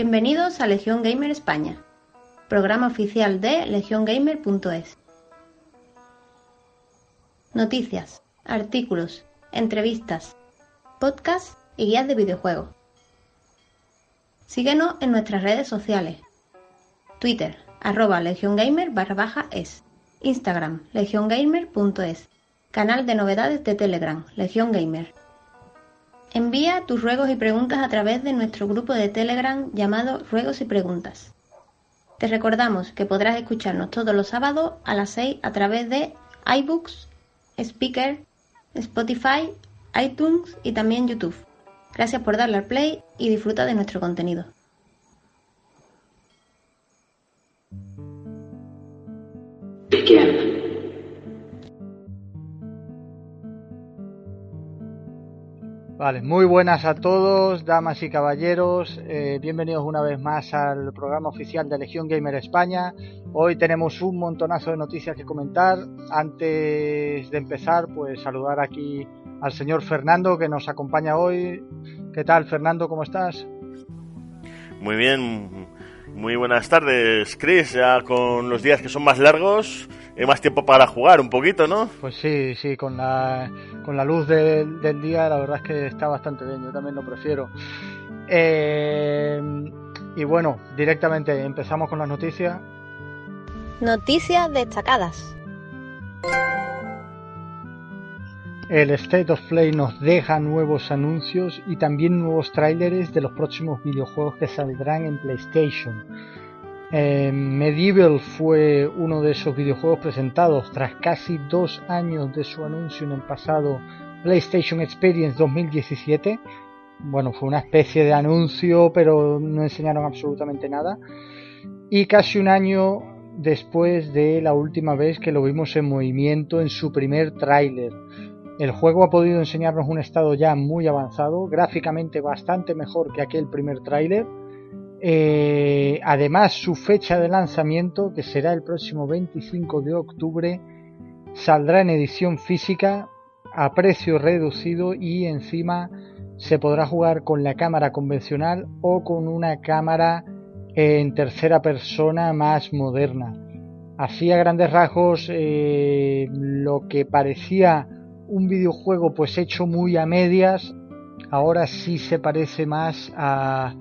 Bienvenidos a Legión Gamer España, programa oficial de legiongamer.es. Noticias, artículos, entrevistas, podcasts y guías de videojuegos. Síguenos en nuestras redes sociales. Twitter, arroba legiongamer barra baja es. Instagram, legiongamer.es. Canal de novedades de Telegram, Legión Gamer. Envía tus ruegos y preguntas a través de nuestro grupo de Telegram llamado Ruegos y Preguntas. Te recordamos que podrás escucharnos todos los sábados a las 6 a través de iBooks, Speaker, Spotify, iTunes y también YouTube. Gracias por darle al play y disfruta de nuestro contenido. Vale, muy buenas a todos, damas y caballeros. Eh, bienvenidos una vez más al programa oficial de Legión Gamer España. Hoy tenemos un montonazo de noticias que comentar. Antes de empezar, pues saludar aquí al señor Fernando que nos acompaña hoy. ¿Qué tal, Fernando? ¿Cómo estás? Muy bien, muy buenas tardes, Chris. Ya con los días que son más largos, más tiempo para jugar un poquito, ¿no? Pues sí, sí, con la, con la luz del día, la verdad es que está bastante bien. Yo también lo prefiero. Eh, y bueno, directamente empezamos con las noticias. Noticias destacadas. El State of Play nos deja nuevos anuncios y también nuevos tráileres de los próximos videojuegos que saldrán en PlayStation. Eh, Medieval fue uno de esos videojuegos presentados tras casi dos años de su anuncio en el pasado PlayStation Experience 2017. Bueno, fue una especie de anuncio, pero no enseñaron absolutamente nada. Y casi un año después de la última vez que lo vimos en movimiento en su primer tráiler. El juego ha podido enseñarnos un estado ya muy avanzado, gráficamente bastante mejor que aquel primer tráiler. Eh, además, su fecha de lanzamiento, que será el próximo 25 de octubre, saldrá en edición física a precio reducido y encima se podrá jugar con la cámara convencional o con una cámara en tercera persona más moderna. Así a grandes rasgos eh, lo que parecía un videojuego pues hecho muy a medias, ahora sí se parece más a,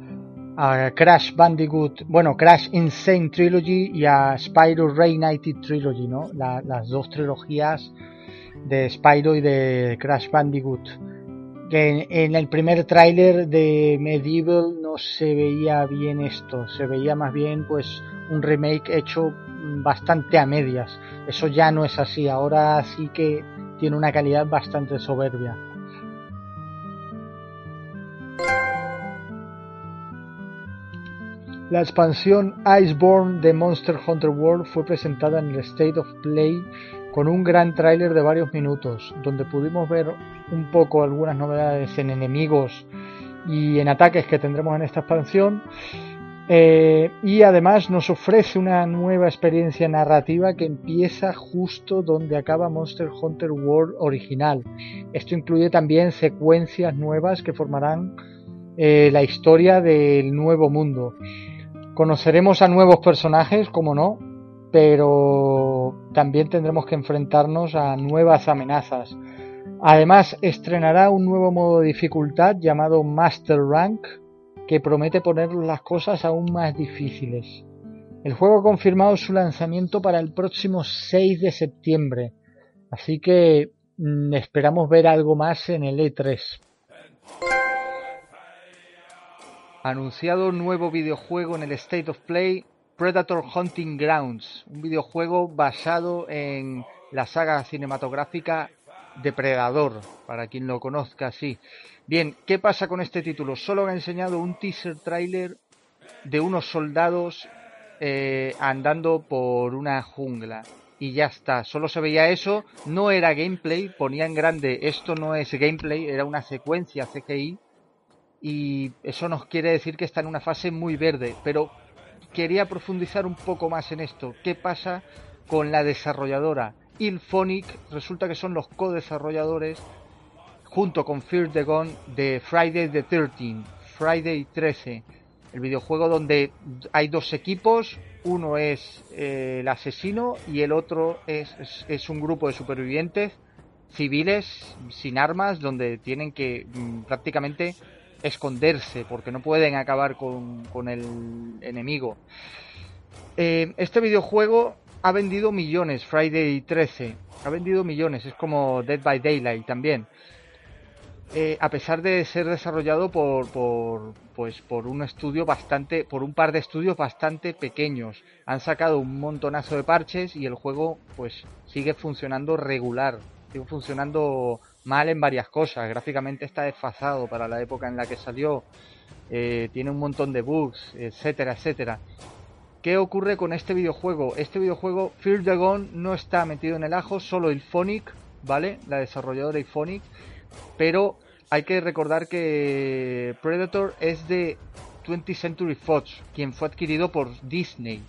a Crash Bandicoot, bueno, Crash Insane Trilogy y a Spyro Reignited Trilogy, ¿no? las dos trilogías de Spyro y de Crash Bandicoot. Que en, el primer tráiler de Medieval no se veía bien esto, se veía más bien pues un remake hecho bastante a medias. Eso ya no es así, ahora sí que tiene una calidad bastante soberbia. La expansión Iceborne de Monster Hunter World fue presentada en el State of Play con un gran tráiler de varios minutos, donde pudimos ver un poco algunas novedades en enemigos y en ataques que tendremos en esta expansión eh, y además nos ofrece una nueva experiencia narrativa que empieza justo donde acaba Monster Hunter World original. Esto incluye también secuencias nuevas que formarán eh, la historia del nuevo mundo. Conoceremos a nuevos personajes, como no, pero también tendremos que enfrentarnos a nuevas amenazas. Además, estrenará un nuevo modo de dificultad llamado Master Rank, que promete poner las cosas aún más difíciles. El juego ha confirmado su lanzamiento para el próximo 6 de septiembre, así que mm, esperamos ver algo más en el E3. Anunciado nuevo videojuego en el State of Play, Predator Hunting Grounds, un videojuego basado en la saga cinematográfica Depredador, para quien lo conozca así. Bien, ¿qué pasa con este título? Solo ha enseñado un teaser trailer de unos soldados eh, andando por una jungla. Y ya está, solo se veía eso, no era gameplay, ponía en grande, esto no es gameplay, era una secuencia CGI. Y eso nos quiere decir que está en una fase muy verde, pero quería profundizar un poco más en esto. ¿Qué pasa con la desarrolladora? Ilphonic resulta que son los co-desarrolladores junto con Fear the Gone de Friday the 13, Friday 13. El videojuego donde hay dos equipos, uno es eh, el asesino y el otro es, es, un grupo de supervivientes civiles sin armas donde tienen que mm, prácticamente esconderse porque no pueden acabar con, con el enemigo. Eh, este videojuego ha vendido millones, Friday 13. Ha vendido millones, es como Dead by Daylight también. Eh, a pesar de ser desarrollado por, por, pues, por un estudio bastante, por un par de estudios bastante pequeños. Han sacado un montonazo de parches y el juego pues sigue funcionando regular, sigue funcionando mal en varias cosas. Gráficamente está desfasado para la época en la que salió. Eh, tiene un montón de bugs, etcétera, etcétera. ¿Qué ocurre con este videojuego? Este videojuego, Fear the Gone, no está metido en el ajo, solo el Phonic, ¿vale? La desarrolladora Phonic pero hay que recordar que Predator es de 20th Century Fox, quien fue adquirido por Disney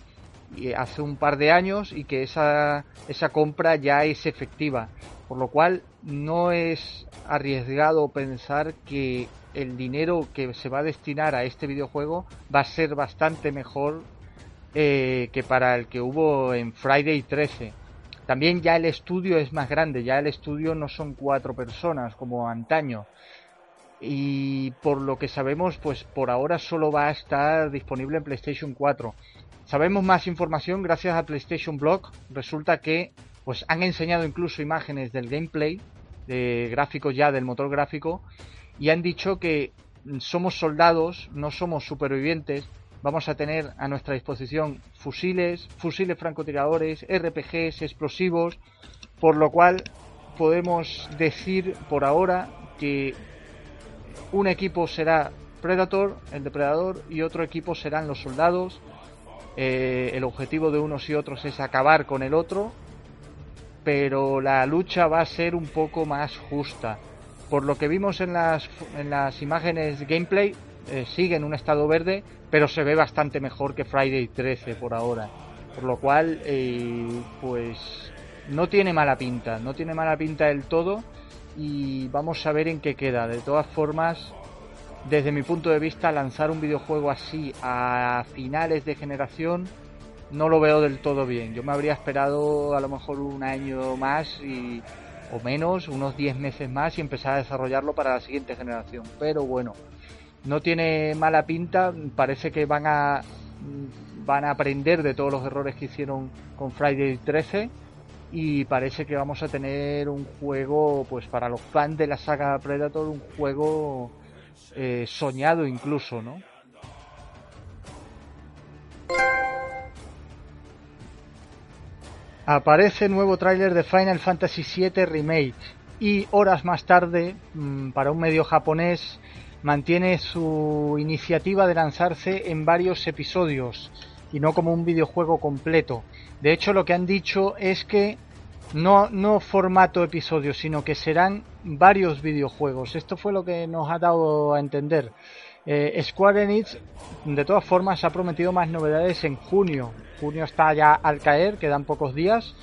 hace un par de años y que esa, esa compra ya es efectiva. Por lo cual no es arriesgado pensar que el dinero que se va a destinar a este videojuego va a ser bastante mejor eh, que para el que hubo en Friday 13. También ya el estudio es más grande, ya el estudio no son cuatro personas como antaño. Y por lo que sabemos, pues por ahora solo va a estar disponible en PlayStation 4. Sabemos más información gracias a PlayStation Blog. Resulta que pues han enseñado incluso imágenes del gameplay, de gráficos ya del motor gráfico, y han dicho que somos soldados, no somos supervivientes, vamos a tener a nuestra disposición fusiles, fusiles francotiradores, RPGs, explosivos, por lo cual podemos decir por ahora que un equipo será Predator, el depredador, y otro equipo serán los soldados. Eh, el objetivo de unos y otros es acabar con el otro, pero la lucha va a ser un poco más justa. Por lo que vimos en las, en las imágenes gameplay, eh, sigue en un estado verde, pero se ve bastante mejor que Friday 13 por ahora. Por lo cual, eh, pues no tiene mala pinta, no tiene mala pinta del todo y vamos a ver en qué queda. De todas formas, desde mi punto de vista, lanzar un videojuego así a finales de generación no lo veo del todo bien. Yo me habría esperado a lo mejor un año más y, o menos, unos 10 meses más y empezar a desarrollarlo para la siguiente generación. Pero bueno, no tiene mala pinta, parece que van a van a aprender de todos los errores que hicieron con Friday 13 y parece que vamos a tener un juego pues para los fans de la saga Predator un juego eh, soñado incluso, ¿no? Aparece nuevo tráiler de Final Fantasy VII Remake y horas más tarde, mm, para un medio japonés, mantiene su iniciativa de lanzarse en varios episodios y no como un videojuego completo. De hecho, lo que han dicho es que no, no formato episodio, sino que serán varios videojuegos. Esto fue lo que nos ha dado a entender. Eh, Square Enix, de todas formas, ha prometido más novedades en junio. Junio está ya al caer, quedan pocos días.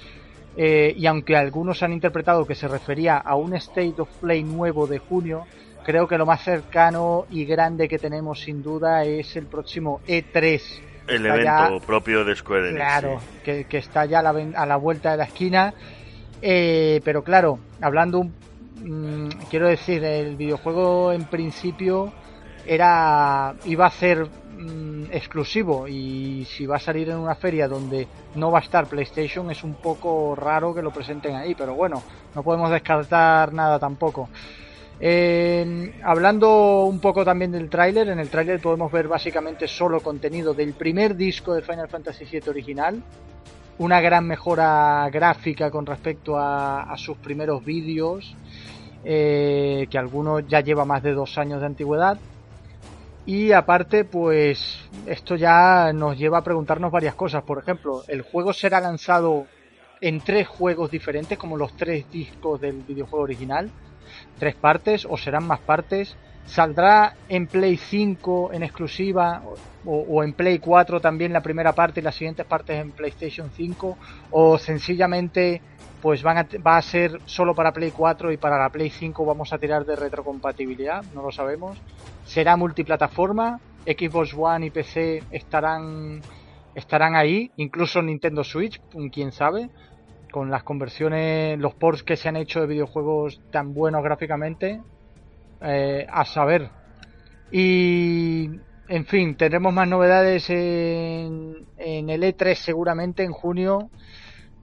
Eh, y aunque algunos han interpretado que se refería a un State of Play nuevo de junio, creo que lo más cercano y grande que tenemos sin duda es el próximo E3. El evento propio de Square Enix. Claro, que, está ya a la, vuelta de la esquina. Eh, pero claro, hablando, mm, quiero decir, el videojuego en principio era iba a ser mm, exclusivo y si va a salir en una feria donde no va a estar PlayStation es un poco raro que lo presenten ahí, pero bueno, no podemos descartar nada tampoco hablando un poco también del tráiler, en el tráiler podemos ver básicamente solo contenido del primer disco de Final Fantasy VII original, una gran mejora gráfica con respecto a, sus primeros vídeos, eh, que algunos ya lleva más de dos años de antigüedad. Y aparte, pues esto ya nos lleva a preguntarnos varias cosas. Por ejemplo, ¿el juego será lanzado en tres juegos diferentes, como los tres discos del videojuego original? tres partes o serán más partes. ¿Saldrá en Play 5 en exclusiva o, en Play 4 también la primera parte y las siguientes partes en PlayStation 5? ¿O sencillamente pues van a, va a ser solo para Play 4 y para la Play 5 vamos a tirar de retrocompatibilidad? No lo sabemos. ¿Será multiplataforma? Xbox One y PC estarán estarán ahí, incluso Nintendo Switch, quién sabe, con las conversiones, los ports que se han hecho de videojuegos tan buenos gráficamente, eh, a saber. Y, en fin, tendremos más novedades en, en el E3 seguramente en junio.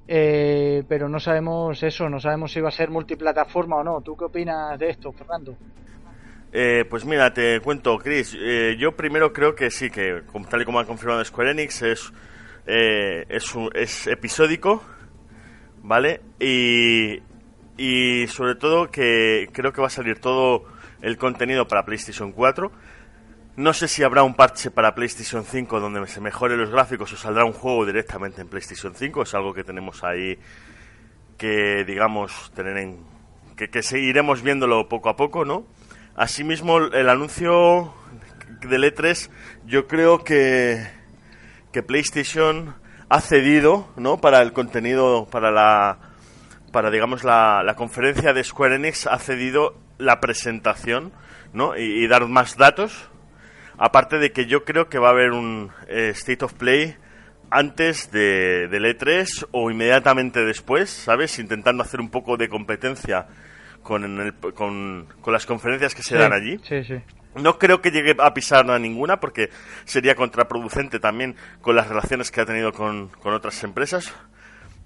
Eh, pero no sabemos eso, no sabemos si va a ser multiplataforma o no. ¿Tú qué opinas de esto, Fernando? Eh, pues mira, te cuento, Chris. Eh, yo primero creo que sí, que tal y como ha confirmado Square Enix, es, eh, es, es episódico, ¿vale? Y, y sobre todo que creo que va a salir todo el contenido para PlayStation 4. No sé si habrá un parche para PlayStation 5 donde se mejoren los gráficos o saldrá un juego directamente en PlayStation 5. Es algo que tenemos ahí que, digamos, tener en. que, seguiremos viéndolo poco a poco, ¿no? Asimismo, el anuncio del E3, yo creo que, que PlayStation ha cedido, ¿no? Para el contenido, para la, para digamos la, la conferencia de Square Enix ha cedido la presentación, ¿no? Y, dar más datos. Aparte de que yo creo que va a haber un eh, State of Play antes de, del E3 o inmediatamente después, ¿sabes? Intentando hacer un poco de competencia con, el, con, las conferencias que se dan allí. No creo que llegue a pisar a ninguna porque sería contraproducente también con las relaciones que ha tenido con, otras empresas.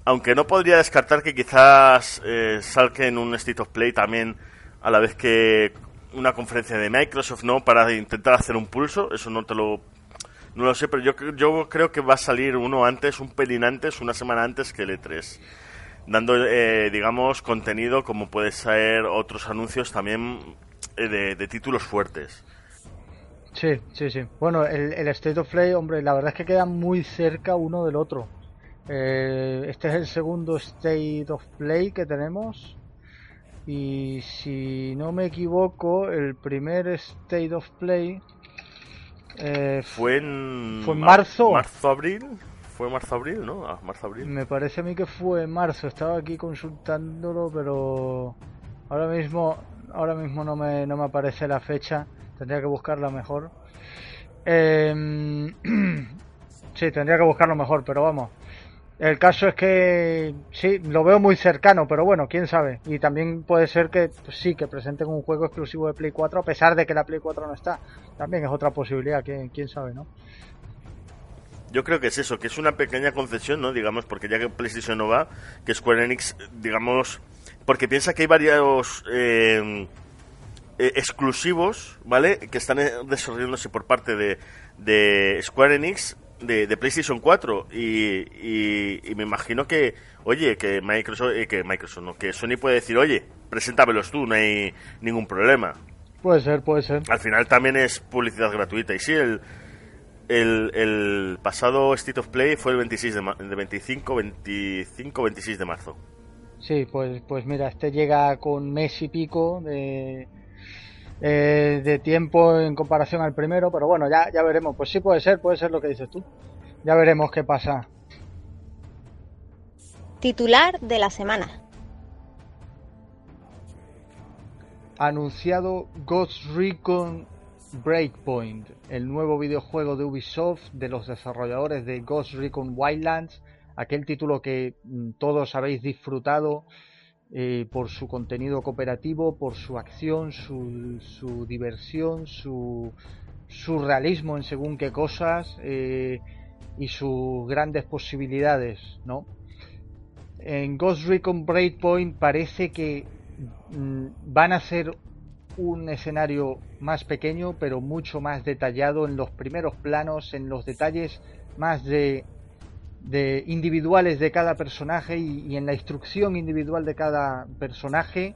Aunque no podría descartar que quizás eh, salga en un State of Play también a la vez que una conferencia de Microsoft, ¿no? Para intentar hacer un pulso. Eso no te lo no lo sé, pero yo, yo creo que va a salir uno antes, un pelín antes, una semana antes que el E3 dando, eh, digamos, contenido como puede ser otros anuncios también eh, de, títulos fuertes. Sí, sí, sí. Bueno, el, State of Play, hombre, la verdad es que quedan muy cerca uno del otro. Eh, este es el segundo State of Play que tenemos. Y si no me equivoco, el primer State of Play fue en, fue en marzo. Marzo-abril. Fue marzo-abril, ¿no? Ah, marzo-abril. Me parece a mí que fue en marzo. Estaba aquí consultándolo, pero ahora mismo, ahora mismo no me, no me aparece la fecha. Tendría que buscarla mejor. Em, sí, tendría que buscarlo mejor, pero vamos. El caso es que sí, lo veo muy cercano, pero bueno, quién sabe. Y también puede ser que pues sí, que presenten un juego exclusivo de Play 4 a pesar de que la Play 4 no está. También es otra posibilidad, quién, sabe, ¿no? Yo creo que es eso, que es una pequeña concesión, ¿no? Digamos, porque ya que PlayStation no va, que Square Enix, digamos, porque piensa que hay varios eh, eh, exclusivos, ¿vale? Que están eh, desarrollándose por parte de Square Enix de, PlayStation 4 y, y, me imagino que, oye, que Microsoft, que Microsoft, no, que Sony puede decir, oye, preséntamelos tú, no hay ningún problema. Puede ser, puede ser. Al final también es publicidad gratuita y sí, el el, el, pasado State of Play fue el 26 de, de 25, 25, 26 de marzo. Sí, pues, pues mira, este llega con mes y pico de, eh, de tiempo en comparación al primero, pero bueno, ya, ya veremos. Pues sí puede ser, puede ser lo que dices tú. Ya veremos qué pasa. Titular de la semana. Anunciado Ghost Recon Breakpoint, el nuevo videojuego de Ubisoft de los desarrolladores de Ghost Recon Wildlands, aquel título que mm, todos habéis disfrutado eh, por su contenido cooperativo, por su acción, su, diversión, su, su, realismo en según qué cosas eh, y sus grandes posibilidades, ¿no? En Ghost Recon Breakpoint parece que mm, van a ser un escenario más pequeño pero mucho más detallado en los primeros planos, en los detalles más de, de individuales de cada personaje y, en la instrucción individual de cada personaje.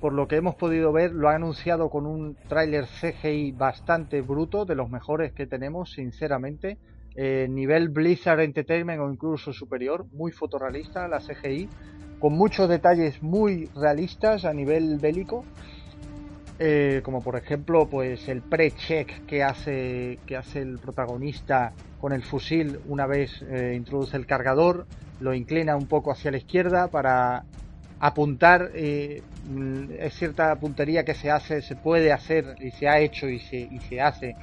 Por lo que hemos podido ver, lo ha anunciado con un tráiler CGI bastante bruto, de los mejores que tenemos, sinceramente. Eh, nivel Blizzard Entertainment o incluso superior, muy fotorrealista la CGI, con muchos detalles muy realistas a nivel bélico eh, como por ejemplo pues el pre-check que hace, que hace el protagonista con el fusil una vez eh, introduce el cargador, lo inclina un poco hacia la izquierda para apuntar, eh, es cierta puntería que se hace, se puede hacer y se ha hecho y se, y se hace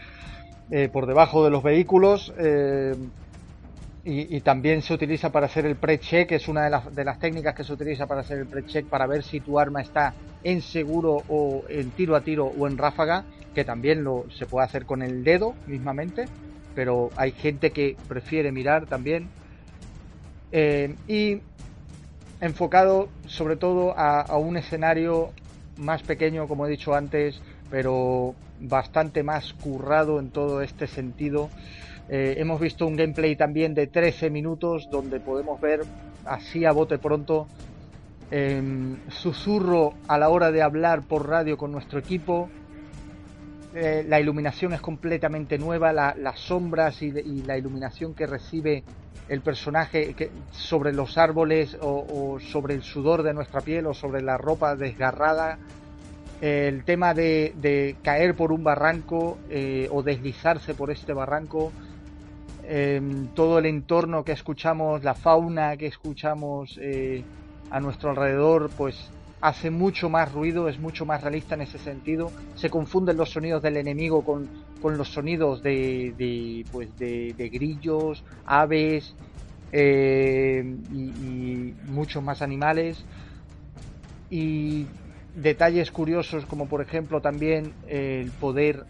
eh, por debajo de los vehículos. Eh, y, también se utiliza para hacer el pre-check, es una de las, de las técnicas que se utiliza para hacer el pre-check para ver si tu arma está en seguro o en tiro a tiro o en ráfaga, que también lo se puede hacer con el dedo mismamente, pero hay gente que prefiere mirar también. Eh, y enfocado sobre todo a, un escenario más pequeño, como he dicho antes, pero bastante más currado en todo este sentido. Eh, hemos visto un gameplay también de 13 minutos donde podemos ver así a bote pronto em, susurro a la hora de hablar por radio con nuestro equipo. Eh, la iluminación es completamente nueva, las sombras y, la iluminación que recibe el personaje sobre los árboles o, sobre el sudor de nuestra piel o sobre la ropa desgarrada. el tema de, caer por un barranco eh, o deslizarse por este barranco. Em, todo el entorno que escuchamos, la fauna que escuchamos eh, a nuestro alrededor, pues hace mucho más ruido, es mucho más realista en ese sentido. Se confunden los sonidos del enemigo con, los sonidos de, de, pues de, grillos, aves eh, y, muchos más animales. Y detalles curiosos como por ejemplo también el poder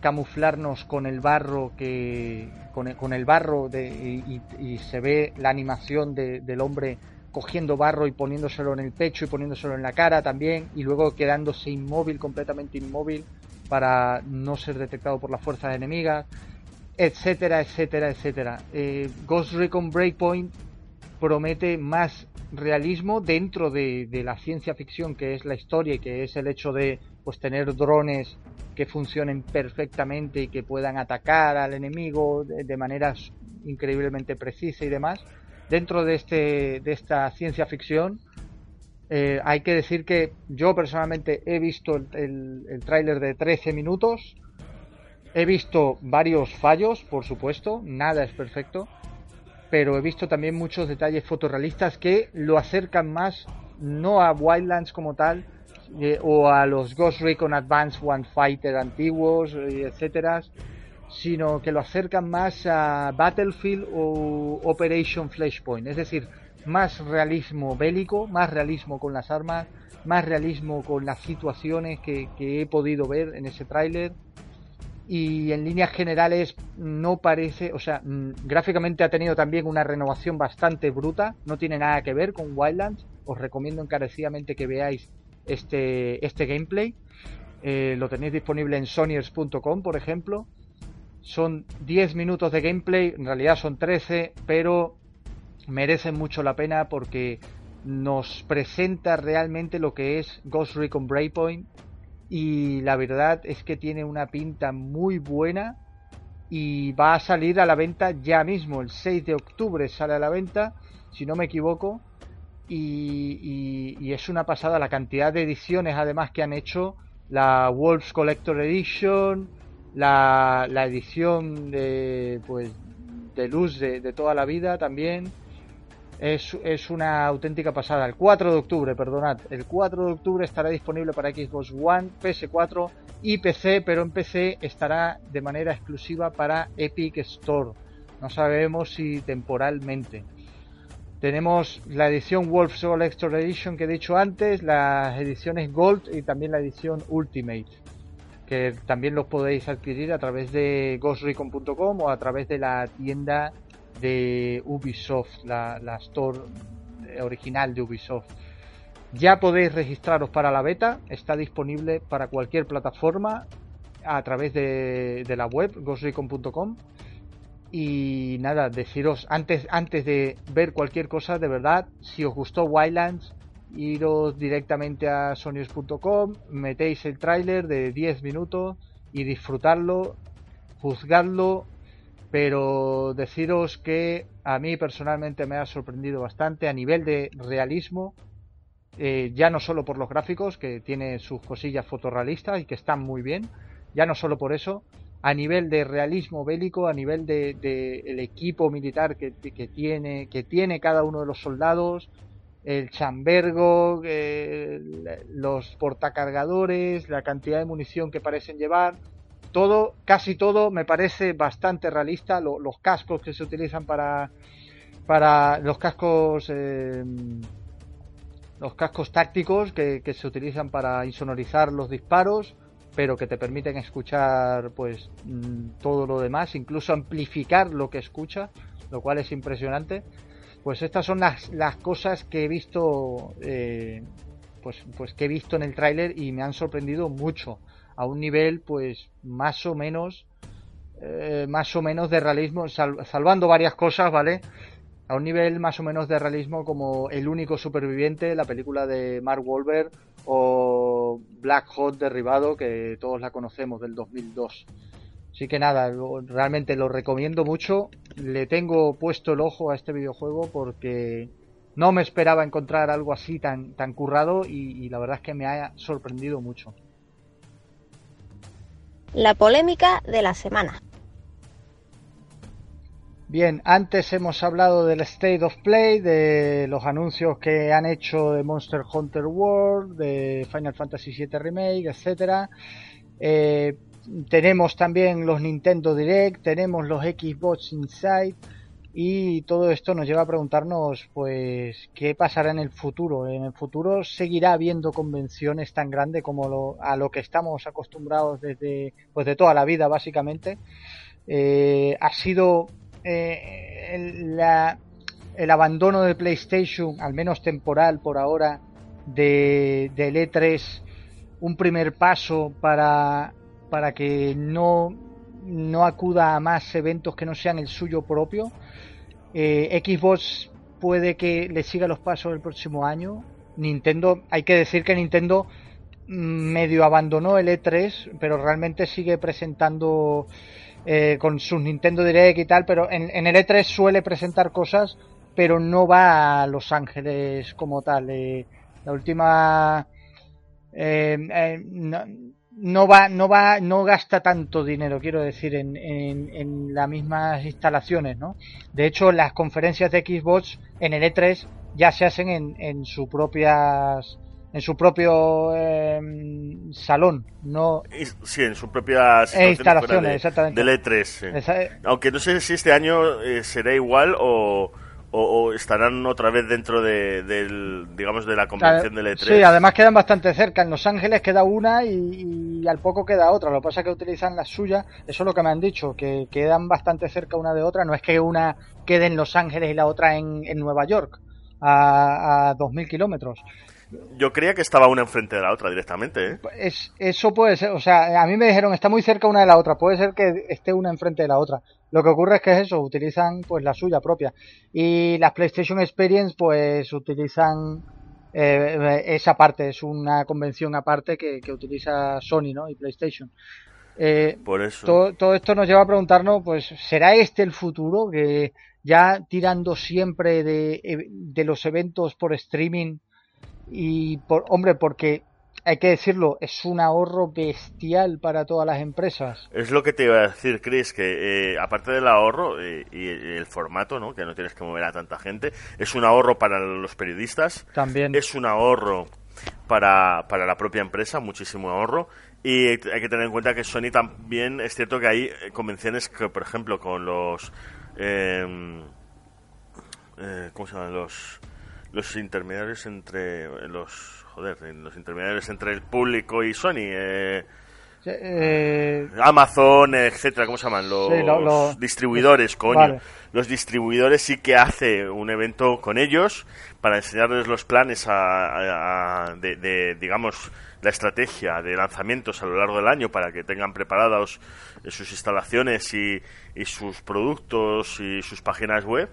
camuflarnos con el barro que con el, barro de, y, se ve la animación del hombre cogiendo barro y poniéndoselo en el pecho y poniéndoselo en la cara también y luego quedándose inmóvil, completamente inmóvil para no ser detectado por las fuerzas enemigas, etcétera, etcétera, etcétera. Eh, Ghost Recon Breakpoint promete más realismo dentro de, la ciencia ficción que es la historia y que es el hecho de pues tener drones que funcionen perfectamente y que puedan atacar al enemigo de, de maneras increíblemente precisas y demás dentro de, este, de esta ciencia ficción, eh, hay que decir que yo personalmente he visto el, el, tráiler de 13 minutos, he visto varios fallos, por supuesto, nada es perfecto, pero he visto también muchos detalles fotorrealistas que lo acercan más no a Wildlands como tal, eh, o a los Ghost Recon Advanced One Fighter antiguos, eh, sino que lo acercan más a Battlefield o Operation Flashpoint, es decir, más realismo bélico, más realismo con las armas, más realismo con las situaciones que, he podido ver en ese tráiler. Y en líneas generales no parece, o sea, mm, gráficamente ha tenido también una renovación bastante bruta, no tiene nada que ver con Wildlands, os recomiendo encarecidamente que veáis este, este gameplay, eh, lo tenéis disponible en sonyers.com por ejemplo, son 10 minutos de gameplay, en realidad son 13, pero merecen mucho la pena porque nos presenta realmente lo que es Ghost Recon Breakpoint y la verdad es que tiene una pinta muy buena y va a salir a la venta ya mismo, el 6 de octubre sale a la venta, si no me equivoco, y, y es una pasada la cantidad de ediciones además que han hecho, la Wolves Collector Edition, la, edición de, pues, de luz de, toda la vida también es, es, una auténtica pasada. El 4 de octubre, perdonad, el 4 de octubre estará disponible para Xbox One, PS4 y PC, pero en PC estará de manera exclusiva para Epic Store. No sabemos si temporalmente. Tenemos la edición Wolf Soul Extra Edition que he dicho antes, las ediciones Gold y también la edición Ultimate que también los podéis adquirir a través de ghostrecon.com o a través de la tienda de Ubisoft, la, store original de Ubisoft. Ya podéis registraros para la beta, está disponible para cualquier plataforma a través de, la web ghostrecon.com y nada, deciros antes, antes de ver cualquier cosa, de verdad, si os gustó Wildlands, iros directamente a sonyos.com, metéis el tráiler de 10 minutos y disfrutarlo, juzgadlo, pero deciros que a mí personalmente me ha sorprendido bastante a nivel de realismo, eh, ya no solo por los gráficos, que tiene sus cosillas fotorrealistas y que están muy bien, ya no solo por eso, a nivel de realismo bélico, a nivel de, el equipo militar que, que, tiene, que tiene cada uno de los soldados, el chambergo, los portacargadores, la cantidad de munición que parecen llevar. todo, casi todo me parece bastante realista. los cascos que se utilizan para, para los cascos, eh, los cascos tácticos que, que, se utilizan para insonorizar los disparos, pero que te permiten escuchar pues mm, todo lo demás, incluso amplificar lo que escucha, lo cual es impresionante. Pues estas son las, las cosas que he visto, eh, pues, pues que he visto en el tráiler y me han sorprendido mucho a un nivel pues más o menos eh, más o menos de realismo salvando varias cosas vale a un nivel más o menos de realismo como El único superviviente la película de Mark Wahlberg o Black Hot derribado que todos la conocemos del 2002 así que nada realmente lo recomiendo mucho le tengo puesto el ojo a este videojuego porque no me esperaba encontrar algo así tan, tan currado y la verdad es que me ha sorprendido mucho la polémica de la semana. Bien, antes hemos hablado del State of Play, de los anuncios que han hecho de Monster Hunter World, de Final Fantasy VII Remake, etcétera. Eh, tenemos también los Nintendo Direct, tenemos los Xbox Inside y todo esto nos lleva a preguntarnos pues qué pasará en el futuro en el futuro seguirá habiendo convenciones tan grandes como lo, a lo que estamos acostumbrados desde pues de toda la vida básicamente. Eh, ha sido eh, el, el abandono de PlayStation al menos temporal por ahora de, del E3 un primer paso para para que no no acuda a más eventos que no sean el suyo propio eh, Xbox puede que le siga los pasos el próximo año. Nintendo, hay que decir que Nintendo mm, medio abandonó el E3, pero realmente sigue presentando eh, con sus Nintendo Direct y tal, pero en, el E3 suele presentar cosas, pero no va a Los Ángeles como tal. Eh, la última... no va, no va, no gasta tanto dinero, quiero decir, en, en, las mismas instalaciones, ¿no? De hecho, las conferencias de Xbox en el E3 ya se hacen en, en su propias en su propio em, salón, no sí, en sus propias instalaciones, exactamente. del E3. Aunque no sé si este año eh, será igual o o, estarán otra vez dentro de, del, digamos, de la convención del E3. Sí, además quedan bastante cerca. En Los Ángeles queda una y, al poco queda otra. Lo que pasa es que utilizan las suyas. Eso es lo que me han dicho, que quedan bastante cerca una de otra. No es que una quede en Los Ángeles y la otra en, en Nueva York, a, a 2.000 kilómetros. Yo creía que estaba una enfrente de la otra directamente. ¿eh? Es, eso puede ser, o sea, a mí me dijeron está muy cerca una de la otra, puede ser que esté una enfrente de la otra. Lo que ocurre es que es eso, utilizan pues la suya propia. Y las PlayStation Experience pues utilizan eh, esa parte, es una convención aparte que, utiliza Sony ¿no? y PlayStation. Eh, Por eso. Todo, todo, esto nos lleva a preguntarnos, pues, ¿será este el futuro? Que ya tirando siempre de, de los eventos por streaming y por hombre porque hay que decirlo, es un ahorro bestial para todas las empresas. Es lo que te iba a decir, Chris, que eh, aparte del ahorro eh, y el formato, ¿no? que no tienes que mover a tanta gente, es un ahorro para los periodistas. También. Es un ahorro para, para la propia empresa, muchísimo ahorro. Y hay que tener en cuenta que Sony también, es cierto que hay convenciones que, por ejemplo, con los... Em, eh, ¿Cómo se llaman? Los los intermediarios entre los joder los intermediarios entre el público y Sony eh, eh, Amazon etcétera cómo se llaman los, distribuidores coño. los distribuidores sí que hace un evento con ellos para enseñarles los planes de, digamos la estrategia de lanzamientos a lo largo del año para que tengan preparados sus instalaciones y, y sus productos y sus páginas web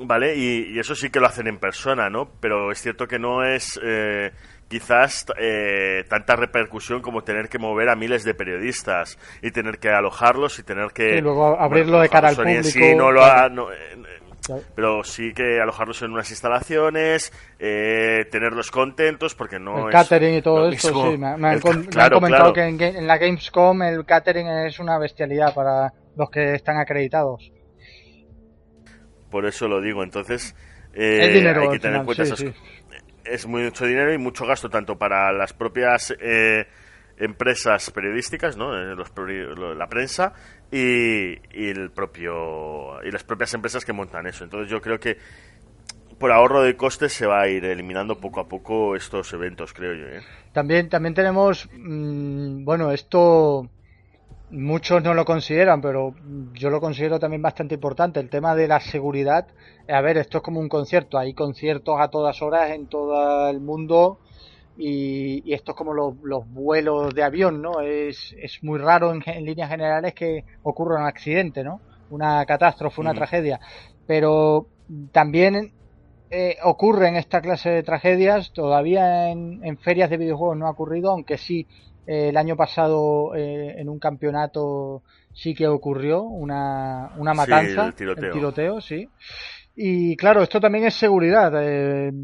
Vale, y, eso sí que lo hacen en persona, ¿no? Pero es cierto que no es eh, quizás eh, tanta repercusión como tener que mover a miles de periodistas y tener que alojarlos y tener que... Y luego abrirlo de cara al público. Sí, no lo ha, eh, pero sí que alojarlos en unas instalaciones, tenerlos contentos, porque no el catering y todo esto, sí. Me, han, comentado que en, la Gamescom el catering es una bestialidad para los que están acreditados por eso lo digo. Entonces, eh, hay que tener en cuenta Es mucho dinero y mucho gasto, tanto para las propias eh, empresas periodísticas, ¿no? Eh, la prensa y, el propio y las propias empresas que montan eso. Entonces yo creo que por ahorro de costes se va a ir eliminando poco a poco estos eventos, creo yo. ¿eh? También también tenemos, mm, bueno, esto muchos no lo consideran, pero yo lo considero también bastante importante. El tema de la seguridad. A ver, esto es como un concierto. Hay conciertos a todas horas en todo el mundo y, esto es como los, vuelos de avión, ¿no? Es, es muy raro en, líneas generales que ocurra un accidente, ¿no? Una catástrofe, una tragedia. Pero también eh, ocurre en esta clase de tragedias, todavía en, en, ferias de videojuegos no ha ocurrido, aunque sí eh, el año pasado eh, en un campeonato sí que ocurrió una, una matanza, sí, el, tiroteo. sí. Y claro, esto también es seguridad.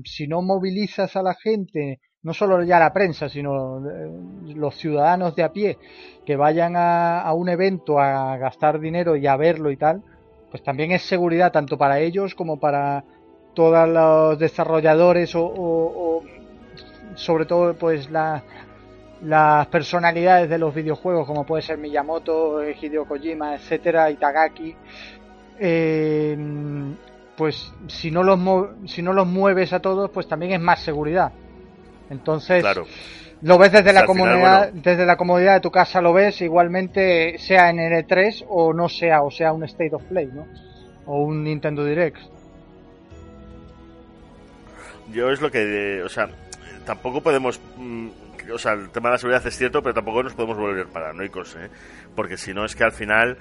si no movilizas a la gente no solo ya la prensa, sino eh, los ciudadanos de a pie que vayan a, un evento a gastar dinero y a verlo y tal, pues también es seguridad tanto para ellos como para todos los desarrolladores o, sobre todo pues las personalidades de los videojuegos como puede ser Miyamoto, Hideo Kojima, etcétera, Itagaki, eh, pues si no los si no los mueves a todos, pues también es más seguridad. Entonces, lo ves desde la comunidad, desde la comodidad de tu casa lo ves, igualmente sea en N3 o no sea, o sea un State of Play, ¿no? O un Nintendo Direct. Yo es lo que, o sea, tampoco podemos, mm, o sea, el tema de la seguridad es cierto, pero tampoco nos podemos volver paranoicos, ¿eh? Porque si no es que al final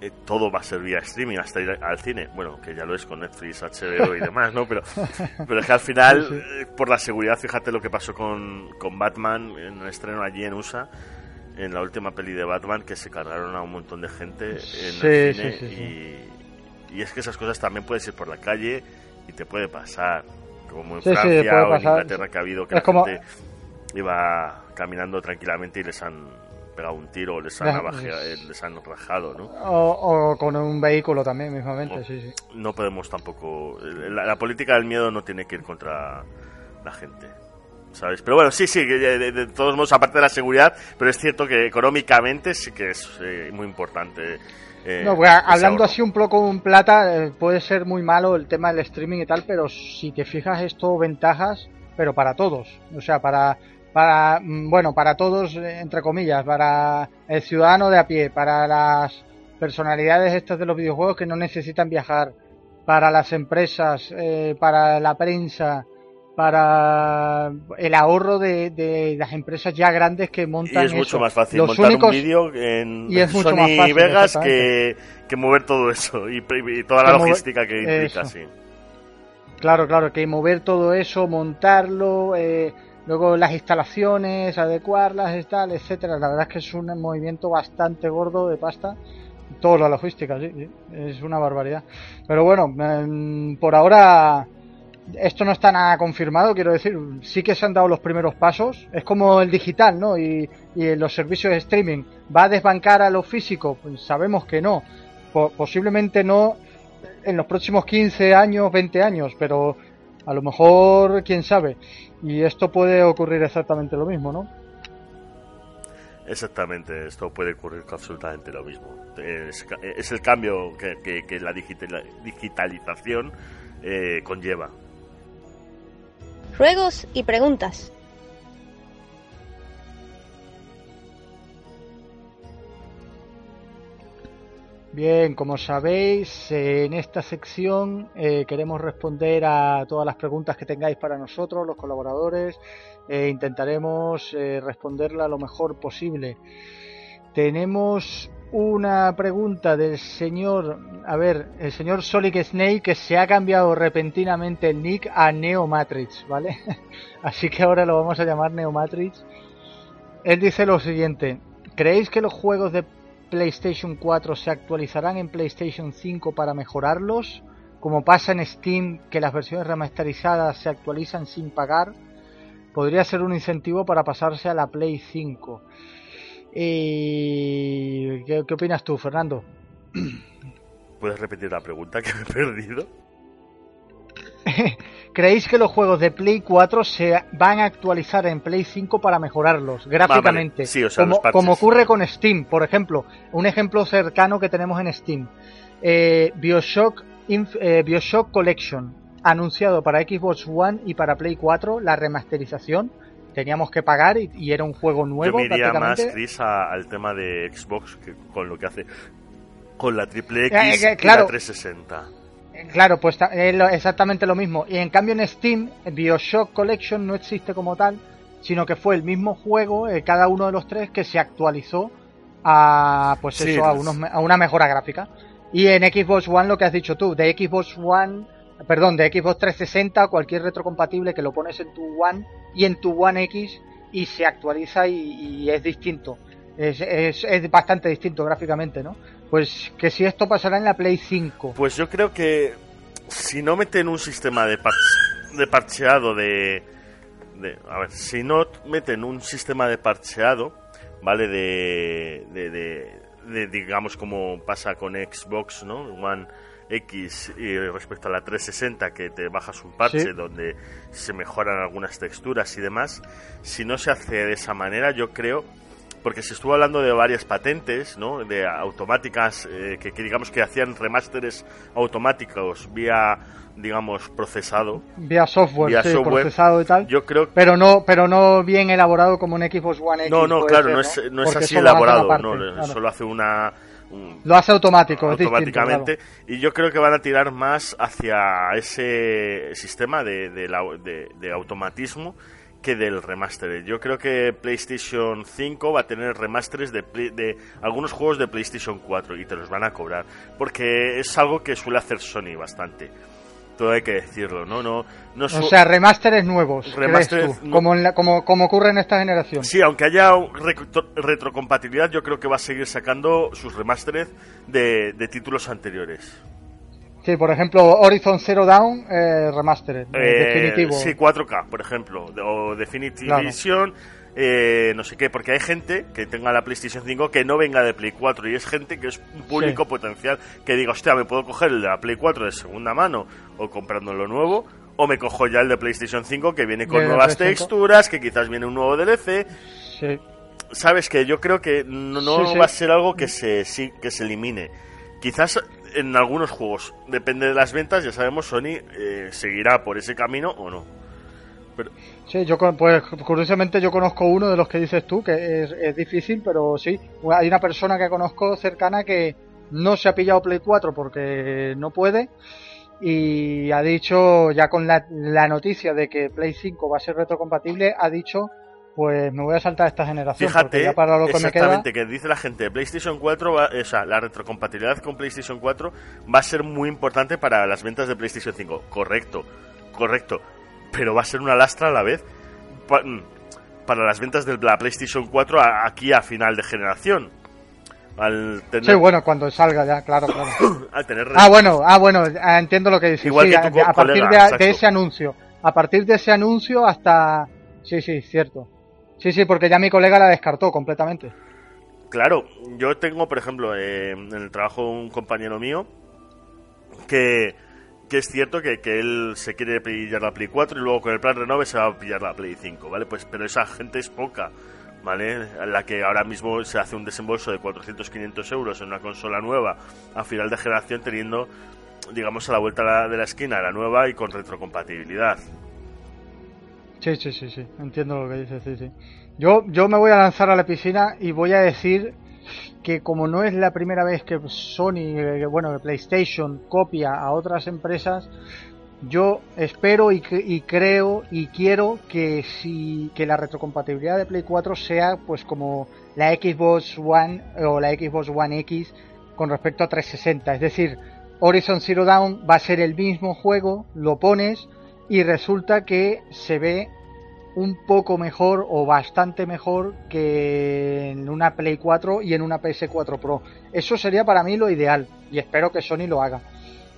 eh, todo va a ser vía streaming hasta ir al cine. Bueno, que ya lo es con Netflix, HBO y demás, ¿no? Pero, pero es que al final, eh, por la seguridad, fíjate lo que pasó con, con Batman en el estreno allí en USA, en la última peli de Batman, que se cargaron a un montón de gente en el cine. y, y, es que esas cosas también puedes ir por la calle y te puede pasar. Como en Francia o en Inglaterra que ha habido que la gente iba caminando tranquilamente y les han pegado un tiro les han, eh, les han rajado, ¿no? O, con un vehículo también, mismamente, sí, sí. No podemos tampoco... La, política del miedo no tiene que ir contra la gente. ¿Sabes? Pero bueno, sí, sí, de, todos modos, aparte de la seguridad, pero es cierto que económicamente sí que es eh, muy importante. Eh, no, pues, hablando así un poco un plata, puede ser muy malo el tema del streaming y tal, pero si te fijas, esto ventajas, pero para todos. O sea, para para, mm, bueno, para todos, eh, entre comillas, para el ciudadano de a pie, para las personalidades estas de los videojuegos que no necesitan viajar, para las empresas, eh, para la prensa, para el ahorro de, las empresas ya grandes que montan. Y es mucho más fácil montar un vídeo en y Sony Vegas que, mover todo eso y, toda la logística que implica, sí. Claro, claro, que mover todo eso, montarlo, eh, Luego las instalaciones, adecuarlas tal, etcétera. La verdad es que es un movimiento bastante gordo de pasta. Toda la logística, sí, es una barbaridad. Pero bueno, em, por ahora esto no está nada confirmado, quiero decir, sí que se han dado los primeros pasos. Es como el digital, ¿no? Y, y los servicios de streaming. ¿Va a desbancar a lo físico? Pues sabemos que no. posiblemente no en los próximos 15 años, 20 años, pero a lo mejor, quién sabe. Y esto puede ocurrir exactamente lo mismo, ¿no? Exactamente, esto puede ocurrir absolutamente lo mismo. Es, el cambio que, la digitalización eh, conlleva. Ruegos y preguntas. Bien, como sabéis, en esta sección eh, queremos responder a todas las preguntas que tengáis para nosotros, los colaboradores. e intentaremos eh, responderla lo mejor posible. Tenemos una pregunta del señor, a ver, el señor Solid Snake que se ha cambiado repentinamente el nick a Neomatrix, ¿vale? Así que ahora lo vamos a llamar Neomatrix. Él dice lo siguiente, ¿creéis que los juegos de PlayStation 4 se actualizarán en PlayStation 5 para mejorarlos, como pasa en Steam que las versiones remasterizadas se actualizan sin pagar, podría ser un incentivo para pasarse a la Play 5. ¿Qué, ¿Qué opinas tú, Fernando? ¿Puedes repetir la pregunta que me he perdido? ¿creéis que los juegos de Play 4 se van a actualizar en Play 5 para mejorarlos gráficamente? Sí, o sea, como, ocurre con Steam, por ejemplo. Un ejemplo cercano que tenemos en Steam. Eh, Bioshock, Inf- eh, Bioshock Collection, anunciado para Xbox One y para Play 4, la remasterización. Teníamos que pagar y, y era un juego Yo nuevo me iría más. Chris, a- al tema de Xbox que con lo que hace con la triple Eh, X eh, y claro. la 360. Claro, pues es lo- exactamente lo mismo. Y en cambio en Steam, Bioshock Collection no existe como tal, sino que fue el mismo juego, eh, cada uno de los tres, que se actualizó a pues Sí, eso, a, pues- unos a una mejora gráfica. Y en Xbox One lo que has dicho tú, de Xbox One, perdón, de Xbox 360, cualquier retrocompatible que lo pones en tu One y en tu One X y se actualiza y, y es distinto. Es, es, es bastante distinto gráficamente, ¿no? Pues que si esto pasará en la Play 5. Pues yo creo que si no meten un sistema de, parche- de parcheado de, de- A ver, si no meten un sistema de parcheado, ¿vale? De, de, de- de, digamos como pasa con Xbox, ¿no? One X y respecto a la 360 que te bajas un parche Sí. donde se mejoran algunas texturas y demás. Si no se hace de esa manera, yo creo porque se estuvo hablando de varias patentes, ¿no? De automáticas eh, que, que digamos que hacían remasteres automáticos vía, digamos, procesado. Vía software, Vía sí, software. procesado y tal. Yo creo que Pero no, pero no bien elaborado como un Xbox One X. no, no, claro, ser, no es, no es así elaborado, no, claro. solo hace una un- Lo hace automático, distinto, automáticamente claro. y yo creo que van a tirar más hacia ese sistema de, de, la- de- de automatismo que del remaster. Yo creo que PlayStation 5 va a tener remasteres de, algunos juegos de PlayStation 4 y te los van a cobrar porque es algo que suele hacer Sony bastante. Todo hay que decirlo, ¿no? No, no O sea, remasteres nuevos, Remasteres tú, como, en la- como, como ocurre en esta generación. Sí, aunque haya retro- retrocompatibilidad, yo creo que va a seguir sacando sus remasteres de, de títulos anteriores. Sí, por ejemplo, Horizon Zero Dawn, eh, remastered, eh, Eh, definitivo. Sí, 4K, por ejemplo, o Definitive Claro. Edition, eh, no sé qué, porque hay gente que tenga la PlayStation 5 que no venga de Play 4 y es gente que es un público Sí. potencial que diga, hostia, me puedo coger el de la Play 4 de segunda mano o comprándolo nuevo. O me cojo ya el de PlayStation 5 que viene con De nuevas 300. texturas, que quizás viene un nuevo DLC. Sí. sabes que yo creo que no, no Sí, sí. va a ser algo que se sí, que se elimine. Quizás en algunos juegos, depende de las ventas, ya sabemos Sony eh, seguirá por ese camino o no. Pero Sí, yo pues curiosamente yo conozco uno de los que dices tú, que es, es difícil, pero sí, hay una persona que conozco cercana que no se ha pillado Play 4 porque no puede y ha dicho, ya con la, la noticia de que Play 5 va a ser retrocompatible, ha dicho, pues me voy a saltar esta generación. fíjate ya para lo que me queda, exactamente que dice la gente, PlayStation 4, va- o sea, la retrocompatibilidad con PlayStation 4 va a ser muy importante para las ventas de PlayStation 5. Correcto, correcto, pero va a ser una lastra a la vez mm, para las ventas de la PlayStation 4 a- aquí a final de generación. Al tener, Sí, bueno, cuando salga ya, claro, claro. al tener Ah, bueno, ah, bueno, entiendo lo que dices. Igual Sí, que a, a partir colega, de, de ese anuncio. A partir de ese anuncio hasta... Sí, sí, cierto. Sí, sí, porque ya mi colega la descartó completamente. Claro, yo tengo, por ejemplo, eh, en el trabajo un compañero mío que, que es cierto que, que él se quiere pillar la Play 4 y luego con el plan renove se va a pillar la Play 5, ¿vale? Pues, pero esa gente es poca, ¿vale? La que ahora mismo se hace un desembolso de 400-500 euros en una consola nueva a final de generación teniendo, digamos, a la vuelta de la esquina la nueva y con retrocompatibilidad. Sí, sí, sí, sí. Entiendo lo que dices, sí, sí. Yo, yo me voy a lanzar a la piscina y voy a decir que como no es la primera vez que Sony, eh, bueno, que PlayStation copia a otras empresas, yo espero y, y creo y quiero que si que la retrocompatibilidad de Play 4 sea pues como la Xbox One o la Xbox One X con respecto a 360, es decir, Horizon Zero Dawn va a ser el mismo juego, lo pones y resulta que se ve un poco mejor o bastante mejor que en una Play 4 y en una PS4 Pro. Eso sería para mí lo ideal y espero que Sony lo haga.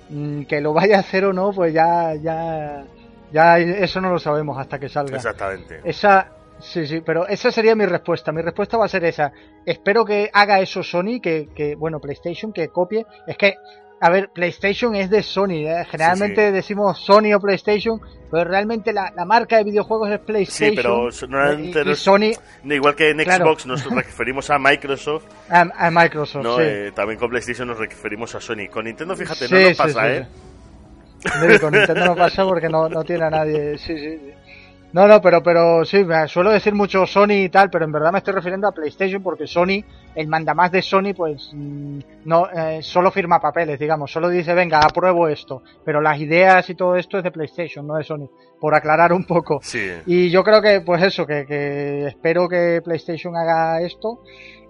Mm, Que lo vaya a hacer o no, pues ya, ya, ya eso no lo sabemos hasta que salga. Exactamente. Esa, Sí, sí, pero esa sería mi respuesta. Mi respuesta va a ser esa. Espero que haga eso Sony, que, que bueno, PlayStation, que copie. Es que, a ver, PlayStation es de Sony. ¿eh? Generalmente decimos Sony o PlayStation, pero realmente la, la, marca de videojuegos es PlayStation. Sí, pero normalmente y, y Sony. Igual que en claro. Xbox nos referimos a Microsoft. A, a Microsoft, no, sí. eh, también con PlayStation nos referimos a Sony. Con Nintendo, fíjate, no nos pasa, ¿eh? Con Nintendo no pasa porque no, no tiene a nadie. Sí, sí, sí. No, no, pero, pero sí, me suelo decir mucho Sony y tal, pero en verdad me estoy refiriendo a PlayStation porque Sony, el mandamás de Sony, pues no eh, solo firma papeles, digamos, solo dice, venga, apruebo esto, pero las ideas y todo esto es de PlayStation, no de Sony, por aclarar un poco. Sí. Y yo creo que, pues eso, que, que espero que PlayStation haga esto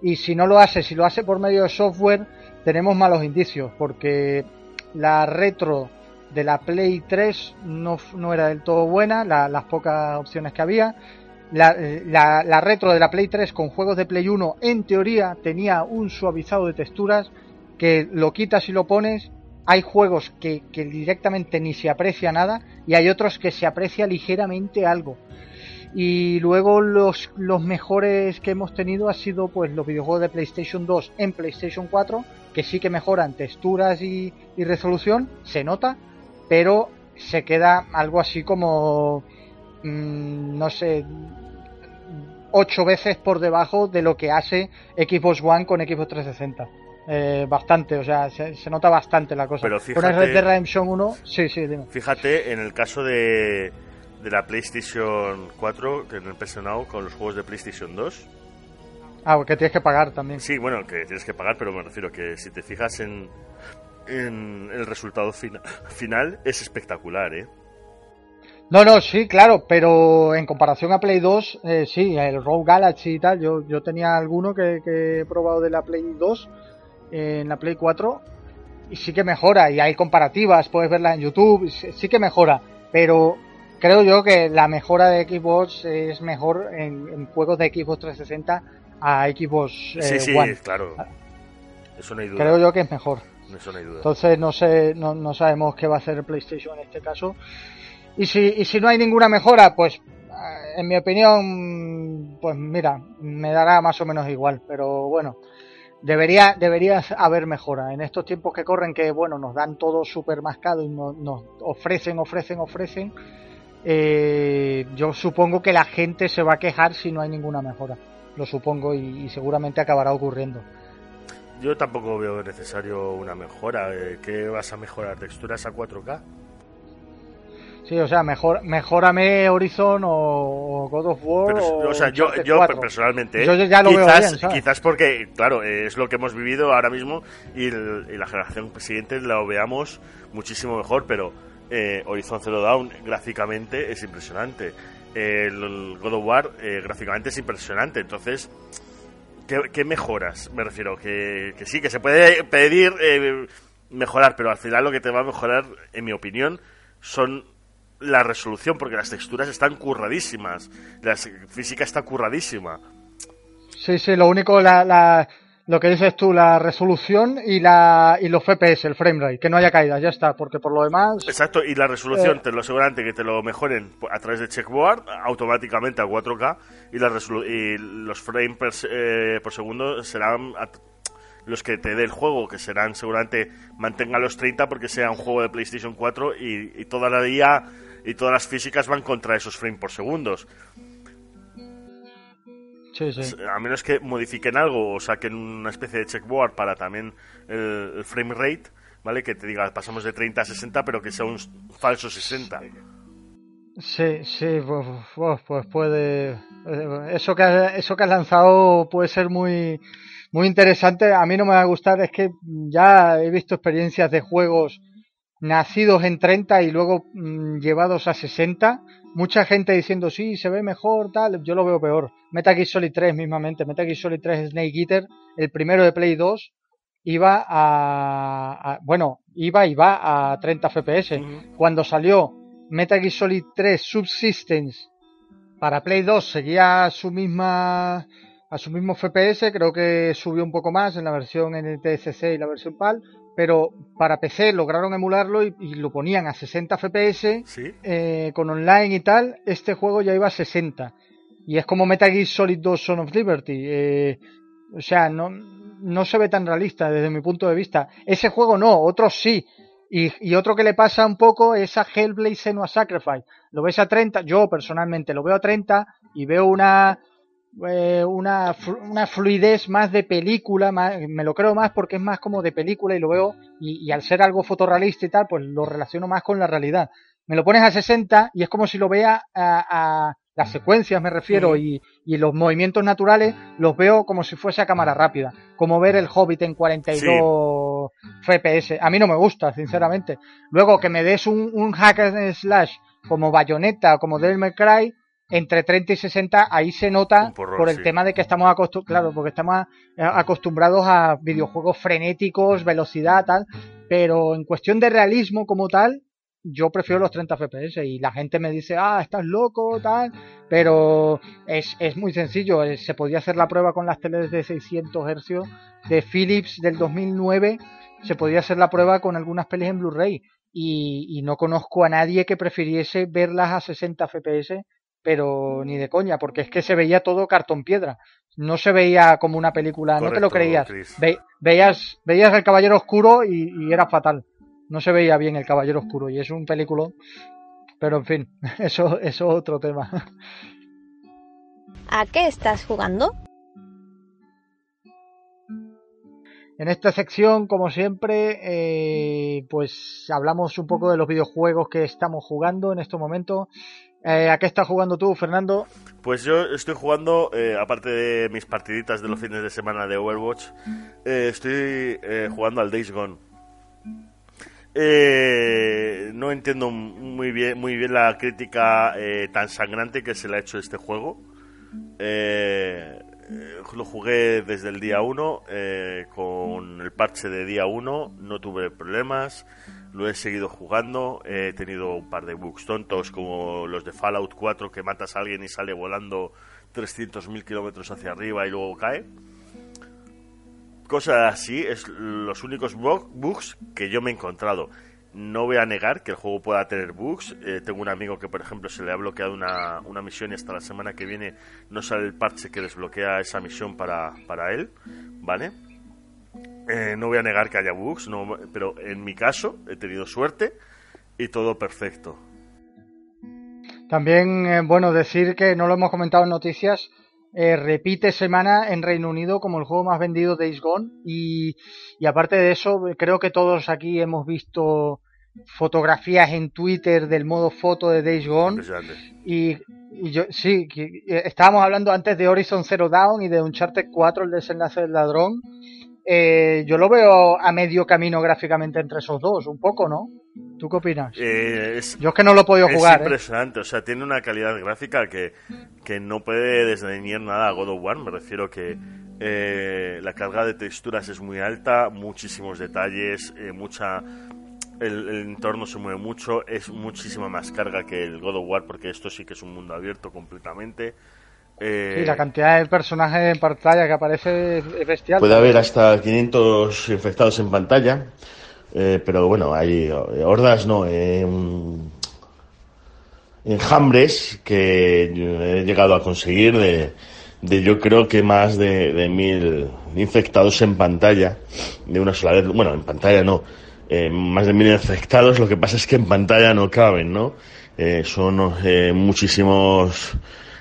y si no lo hace, si lo hace por medio de software, tenemos malos indicios porque la retro de la Play 3 no, no era del todo buena, la, las pocas opciones que había. La, la, la, retro de la Play 3 con juegos de Play 1 en teoría tenía un suavizado de texturas que lo quitas y lo pones. Hay juegos que, que directamente ni se aprecia nada y hay otros que se aprecia ligeramente algo. Y luego los, los mejores que hemos tenido ha sido pues los videojuegos de PlayStation 2 en PlayStation 4, que sí que mejoran texturas y resolución, se nota, pero se queda algo así como, mmm, no sé, ocho veces por debajo de lo que hace Xbox One con Xbox 360. Eh, bastante, o sea, se, se, nota bastante la cosa. Pero fíjate, con Red Dead Redemption 1, sí, sí, dime. Fíjate en el caso de, de la PlayStation 4, que en el PS Now, con los juegos de PlayStation 2. Ah, que tienes que pagar también. Sí, bueno, que tienes que pagar, pero me refiero que si te fijas en, en el resultado fina, final es espectacular, ¿eh? No, no, sí, claro, pero en comparación a Play 2, eh, sí, el Rogue Galaxy y tal, yo, yo tenía alguno que, que, he probado de la Play 2 eh, en la Play 4 y sí que mejora, y hay comparativas, puedes verla en YouTube, sí, sí, que mejora, pero creo yo que la mejora de Xbox es mejor en, en juegos de Xbox 360 a Xbox eh, sí, sí, One. claro. Eso no hay duda. Creo yo que es mejor. No. Entonces no sé, no, no sabemos qué va a hacer PlayStation en este caso. Y si, y si no hay ninguna mejora, pues en mi opinión, pues mira, me dará más o menos igual. Pero bueno, debería, debería haber mejora. En estos tiempos que corren, que bueno, nos dan todo súper mascado y nos, ofrecen, ofrecen, ofrecen. Eh, yo supongo que la gente se va a quejar si no hay ninguna mejora. Lo supongo y seguramente acabará ocurriendo. Yo tampoco veo necesario una mejora. ¿Qué vas a mejorar? ¿Texturas a 4K? Sí, o sea, mejor, mejórame Horizon o God of War. Pero, o, o, sea, yo, yo personalmente. Yo ya lo quizás, veo bien, ¿sabes? quizás porque, claro, es lo que hemos vivido ahora mismo y, el, y la generación siguiente lo veamos muchísimo mejor, pero eh, Horizon Zero Dawn gráficamente es impresionante. El God of War eh, gráficamente es impresionante. Entonces, ¿qué, ¿qué, mejoras? Me refiero, que, sí, que se puede pedir eh, mejorar, pero al final lo que te va a mejorar, en mi opinión, son la resolución, porque las texturas están curradísimas, la física está curradísima. Sí, sí, lo único, la, lo que dices tú, la resolución y la y los FPS, el framerate, que no haya caídas, ya está, porque por lo demás... Exacto, y la resolución, eh... te lo asegurante que te lo mejoren a través de checkboard, automáticamente a 4K, y, la y los frames per, eh, por segundo serán los que te dé el juego, que serán seguramente mantenga los 30 porque sea un juego de PlayStation 4 y, y toda la día y todas las físicas van contra esos frames por segundos. Sí, sí. A menos que modifiquen algo o saquen una especie de checkboard para también el, el, frame rate, ¿vale? Que te diga, pasamos de 30 a 60, pero que sea un falso 60. Sí, sí, pues, pues puede. Eso que, has, eso que has lanzado puede ser muy, muy interesante. A mí no me va a gustar, es que ya he visto experiencias de juegos nacidos en 30 y luego mmm, llevados a 60. Mucha gente diciendo, sí, se ve mejor, tal. Yo lo veo peor. Metal Gear Solid 3 mismamente. Metal Gear Solid 3 Snake Eater, el primero de Play 2, iba a, a bueno, iba y va a 30 FPS. Uh -huh. Cuando salió Metal Gear Solid 3 Subsistence para Play 2 seguía a su misma a su mismo FPS, creo que subió un poco más en la versión NTSC y la versión PAL, pero para PC lograron emularlo y, y lo ponían a 60 FPS ¿Sí? eh, con online y tal. Este juego ya iba a 60. Y es como Metal Gear Solid 2 Son of Liberty. Eh, o sea, no, no se ve tan realista desde mi punto de vista. Ese juego no, otros sí. Y, y, otro que le pasa un poco es a Hellblade Senua Sacrifice. Lo ves a 30, yo personalmente lo veo a 30 y veo una, eh, una, una, fluidez más de película, me lo creo más porque es más como de película y lo veo, y, al ser algo fotorrealista y tal, pues lo relaciono más con la realidad. Me lo pones a 60 y es como si lo vea a, a las secuencias me refiero y, y, los movimientos naturales los veo como si fuese a cámara rápida, como ver el Hobbit en 42 FPS. A mí no me gusta, sinceramente. Luego que me des un, un hack and slash como Bayonetta o como Devil May Cry, entre 30 y 60 ahí se nota por el tema de que estamos acostumbrados, claro, porque estamos acostumbrados a videojuegos frenéticos, velocidad, tal, pero en cuestión de realismo como tal, yo prefiero los 30 FPS y la gente me dice, ah, estás loco, tal, pero es, es muy sencillo, eh, se podía hacer la prueba con las teles de 600 Hz de Philips del 2009, se podía hacer la prueba con algunas pelis en Blu-ray y, y no conozco a nadie que prefiriese verlas a 60 FPS pero ni de coña, porque es que se veía todo cartón piedra. No se veía como una película, no te lo creías. veías, veías el Caballero Oscuro y, era fatal. No se veía bien el Caballero Oscuro y es un película. Pero en fin, eso, eso es otro tema. ¿A qué estás jugando? En esta sección, como siempre, eh, pues hablamos un poco de los videojuegos que estamos jugando en este momento. Eh, ¿A qué estás jugando tú, Fernando? Pues yo estoy jugando, eh, aparte de mis partiditas de los fines de semana de Overwatch, eh, estoy jugando al Days Gone. no entiendo muy bien, muy bien la crítica tan sangrante que se le ha hecho a este juego. lo jugué desde el día 1 con el parche de día 1, no tuve problemas lo he seguido jugando, he tenido un par de bugs tontos como los de Fallout 4 que matas a alguien y sale volando 300.000 kilómetros hacia arriba y luego cae. Cosas así, es los únicos bugs que yo me he encontrado. No voy a negar que el juego pueda tener bugs. Eh, tengo un amigo que, por ejemplo, se le ha bloqueado una, una, misión y hasta la semana que viene no sale el parche que desbloquea esa misión para, para él, ¿vale? Eh, no voy a negar que haya bugs, no, pero en mi caso he tenido suerte y todo perfecto. También, eh, bueno, decir que no lo hemos comentado en noticias, eh, repite semana en Reino Unido como el juego más vendido de Days Gone y, y aparte de eso, creo que todos aquí hemos visto fotografías en Twitter del modo foto de Days Gone. Y, y, yo sí, estábamos hablando antes de Horizon Zero Dawn y de Uncharted 4, el desenlace del ladrón eh, yo lo veo a medio camino gráficamente entre esos dos, un poco, ¿no? ¿Tú qué opinas? Eh, yo es que no lo he podido jugar. Es ¿eh? impresionante, o sea, tiene una calidad gráfica que, que no puede desdeñar nada a God of War. Me refiero que la carga de texturas es muy alta, muchísimos detalles, mucha. El, el, entorno se mueve mucho, es muchísima más carga que el God of War, porque esto sí que es un mundo abierto completamente. Eh, sí, la cantidad de personajes en pantalla que aparece es bestial. Puede haber hasta 500 infectados en pantalla, eh, pero bueno, hay hordas, no, eh, enjambres que he llegado a conseguir de, de yo creo que más de, de, mil infectados en pantalla de una sola vez. Bueno, en pantalla no, eh, más de mil infectados, lo que pasa es que en pantalla no caben, ¿no? son muchísimos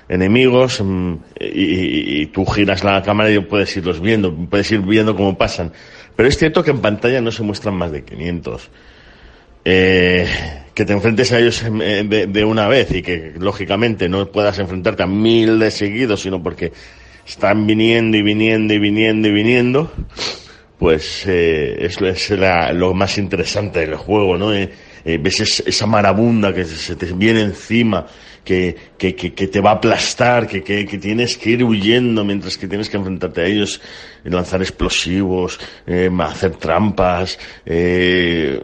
enemigos mm, y, tú giras la cámara y puedes irlos viendo, puedes ir viendo cómo pasan. Pero es cierto que en pantalla no se muestran más de 500. Eh, que te enfrentes a ellos de, una vez y que lógicamente no puedas enfrentarte a mil de seguidos, sino porque están viniendo y viniendo y viniendo y viniendo, pues eh, es lo más interesante del juego, ¿no? Eh, eh, ves esa marabunda que se te viene encima, que, que, que, te va a aplastar, que, que, tienes que ir huyendo mientras que tienes que enfrentarte a ellos, lanzar explosivos, eh, hacer trampas, eh,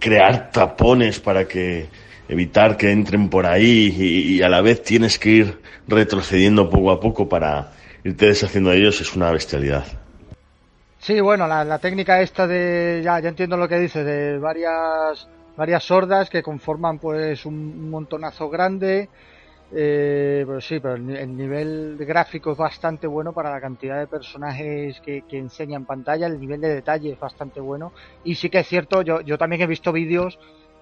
crear tapones para que evitar que entren por ahí y, a la vez tienes que ir retrocediendo poco a poco para irte deshaciendo de ellos es una bestialidad. Sí, bueno, la, la técnica esta de, ya, ya entiendo lo que dice, de varias varias sordas que conforman pues un montonazo grande Eh, pero sí, pero el, nivel gráfico es bastante bueno para la cantidad de personajes que, que, enseña en pantalla, el nivel de detalle es bastante bueno. Y sí que es cierto, yo, yo también he visto vídeos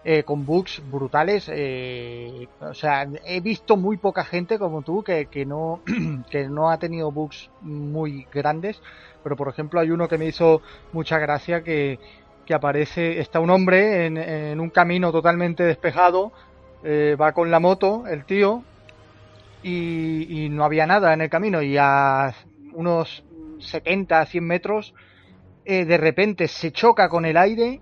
eh, con bugs brutales. Eh, o sea, he visto muy poca gente como tú que, que, no, que no ha tenido bugs muy grandes. Pero por ejemplo hay uno que me hizo mucha gracia que, que aparece, está un hombre en, en un camino totalmente despejado, eh, va con la moto, el tío, y, no había nada en el camino y a unos 70, 100 metros, eh, de repente se choca con el aire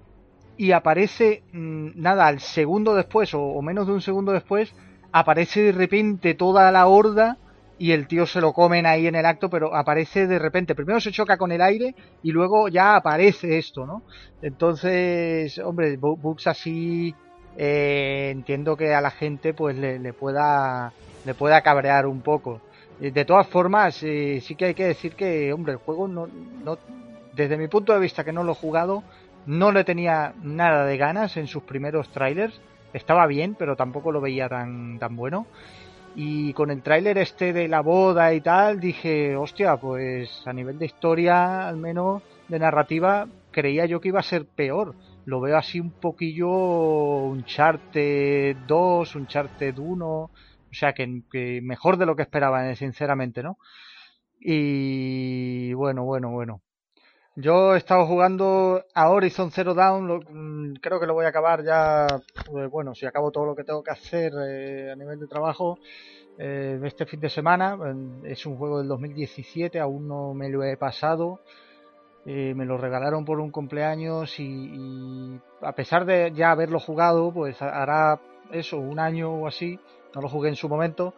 y aparece, mmm, nada, al segundo después o, o, menos de un segundo después, aparece de repente toda la horda y el tío se lo comen ahí en el acto, pero aparece de repente, primero se choca con el aire y luego ya aparece esto, ¿no? Entonces, hombre, bugs así, eh, entiendo que a la gente pues le, le, pueda, le pueda cabrear un poco. De todas formas, eh, sí que hay que decir que, hombre, el juego no, no, desde mi punto de vista que no lo he jugado, no le tenía nada de ganas en sus primeros trailers. Estaba bien, pero tampoco lo veía tan, tan bueno. Y con el tráiler este de la boda y tal, dije, hostia, pues a nivel de historia, al menos de narrativa, creía yo que iba a ser peor. Lo veo así un poquillo Uncharted 2, Uncharted 1, o sea que, que mejor de lo que esperaba, sinceramente, ¿no? Y bueno, bueno, bueno. Yo he estado jugando a Horizon Zero Dawn, lo, creo que lo voy a acabar ya, pues bueno, si acabo todo lo que tengo que hacer eh, a nivel de trabajo eh, este fin de semana. Es un juego del 2017, aún no me lo he pasado. Eh, me lo regalaron por un cumpleaños y, a pesar de ya haberlo jugado, pues hará eso, un año o así, no lo jugué en su momento,